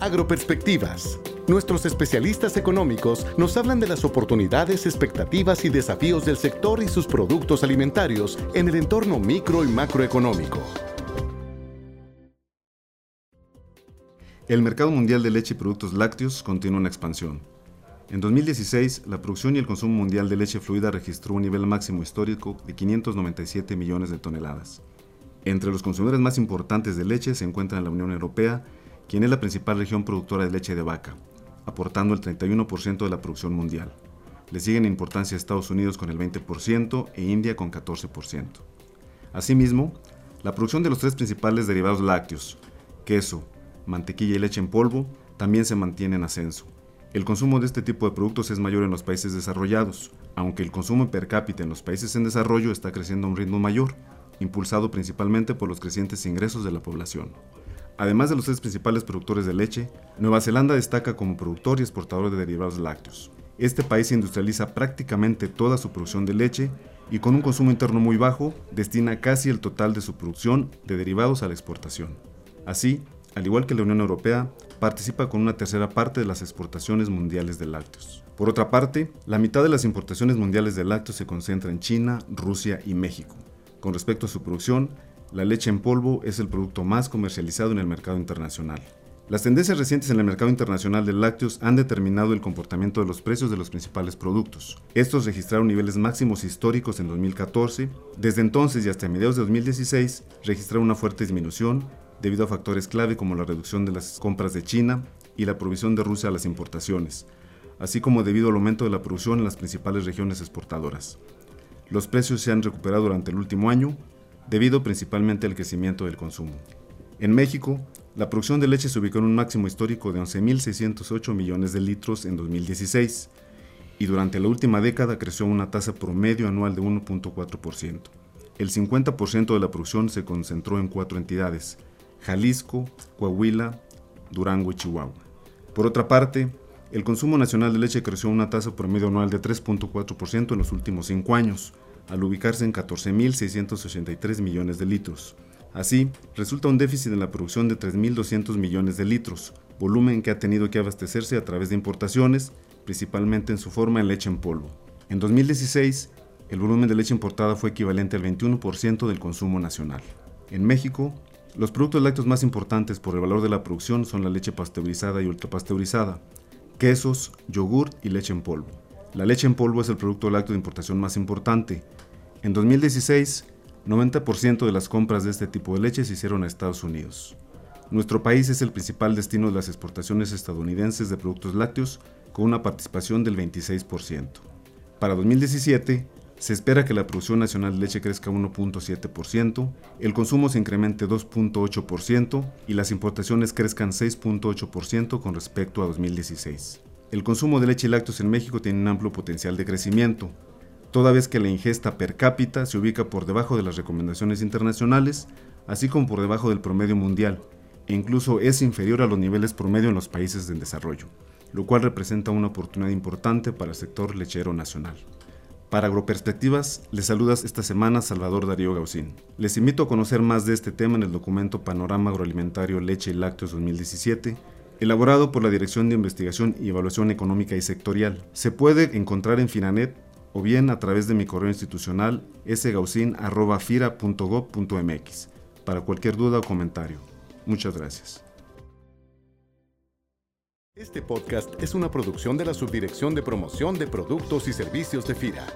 Agroperspectivas. Nuestros especialistas económicos nos hablan de las oportunidades, expectativas y desafíos del sector y sus productos alimentarios en el entorno micro y macroeconómico. El mercado mundial de leche y productos lácteos continúa en expansión. En 2016, la producción y el consumo mundial de leche fluida registró un nivel máximo histórico de 597 millones de toneladas. Entre los consumidores más importantes de leche se encuentran la Unión Europea, quien es la principal región productora de leche de vaca, aportando el 31% de la producción mundial. Le siguen en importancia Estados Unidos con el 20% e India con 14%. Asimismo, la producción de los tres principales derivados lácteos, queso, mantequilla y leche en polvo, también se mantiene en ascenso. El consumo de este tipo de productos es mayor en los países desarrollados, aunque el consumo per cápita en los países en desarrollo está creciendo a un ritmo mayor, impulsado principalmente por los crecientes ingresos de la población. Además de los tres principales productores de leche, Nueva Zelanda destaca como productor y exportador de derivados lácteos. Este país industrializa prácticamente toda su producción de leche y con un consumo interno muy bajo, destina casi el total de su producción de derivados a la exportación. Así, al igual que la Unión Europea, participa con una tercera parte de las exportaciones mundiales de lácteos. Por otra parte, la mitad de las importaciones mundiales de lácteos se concentra en China, Rusia y México. Con respecto a su producción, la leche en polvo es el producto más comercializado en el mercado internacional. Las tendencias recientes en el mercado internacional de lácteos han determinado el comportamiento de los precios de los principales productos. Estos registraron niveles máximos históricos en 2014. Desde entonces y hasta mediados de 2016 registraron una fuerte disminución debido a factores clave como la reducción de las compras de China y la provisión de Rusia a las importaciones, así como debido al aumento de la producción en las principales regiones exportadoras. Los precios se han recuperado durante el último año, debido principalmente al crecimiento del consumo. En México, la producción de leche se ubicó en un máximo histórico de 11.608 millones de litros en 2016 y durante la última década creció una tasa promedio anual de 1.4%. El 50% de la producción se concentró en cuatro entidades, Jalisco, Coahuila, Durango y Chihuahua. Por otra parte, el consumo nacional de leche creció a una tasa promedio anual de 3.4% en los últimos cinco años, al ubicarse en 14.683 millones de litros. Así, resulta un déficit en la producción de 3.200 millones de litros, volumen que ha tenido que abastecerse a través de importaciones, principalmente en su forma en leche en polvo. En 2016, el volumen de leche importada fue equivalente al 21% del consumo nacional. En México, los productos lácteos más importantes por el valor de la producción son la leche pasteurizada y ultrapasteurizada, quesos, yogur y leche en polvo. La leche en polvo es el producto lácteo de importación más importante. En 2016, 90% de las compras de este tipo de leche se hicieron a Estados Unidos. Nuestro país es el principal destino de las exportaciones estadounidenses de productos lácteos, con una participación del 26%. Para 2017, se espera que la producción nacional de leche crezca 1.7%, el consumo se incremente 2.8% y las importaciones crezcan 6.8% con respecto a 2016. El consumo de leche y lácteos en México tiene un amplio potencial de crecimiento, toda vez que la ingesta per cápita se ubica por debajo de las recomendaciones internacionales, así como por debajo del promedio mundial, e incluso es inferior a los niveles promedio en los países en desarrollo, lo cual representa una oportunidad importante para el sector lechero nacional. Para Agroperspectivas, les saludas esta semana Salvador Darío Gaucín. Les invito a conocer más de este tema en el documento Panorama Agroalimentario Leche y Lácteos 2017, elaborado por la Dirección de Investigación y Evaluación Económica y Sectorial. Se puede encontrar en Finanet o bien a través de mi correo institucional sgaucin.fira.gov.mx para cualquier duda o comentario. Muchas gracias. Este podcast es una producción de la Subdirección de Promoción de Productos y Servicios de FIRA.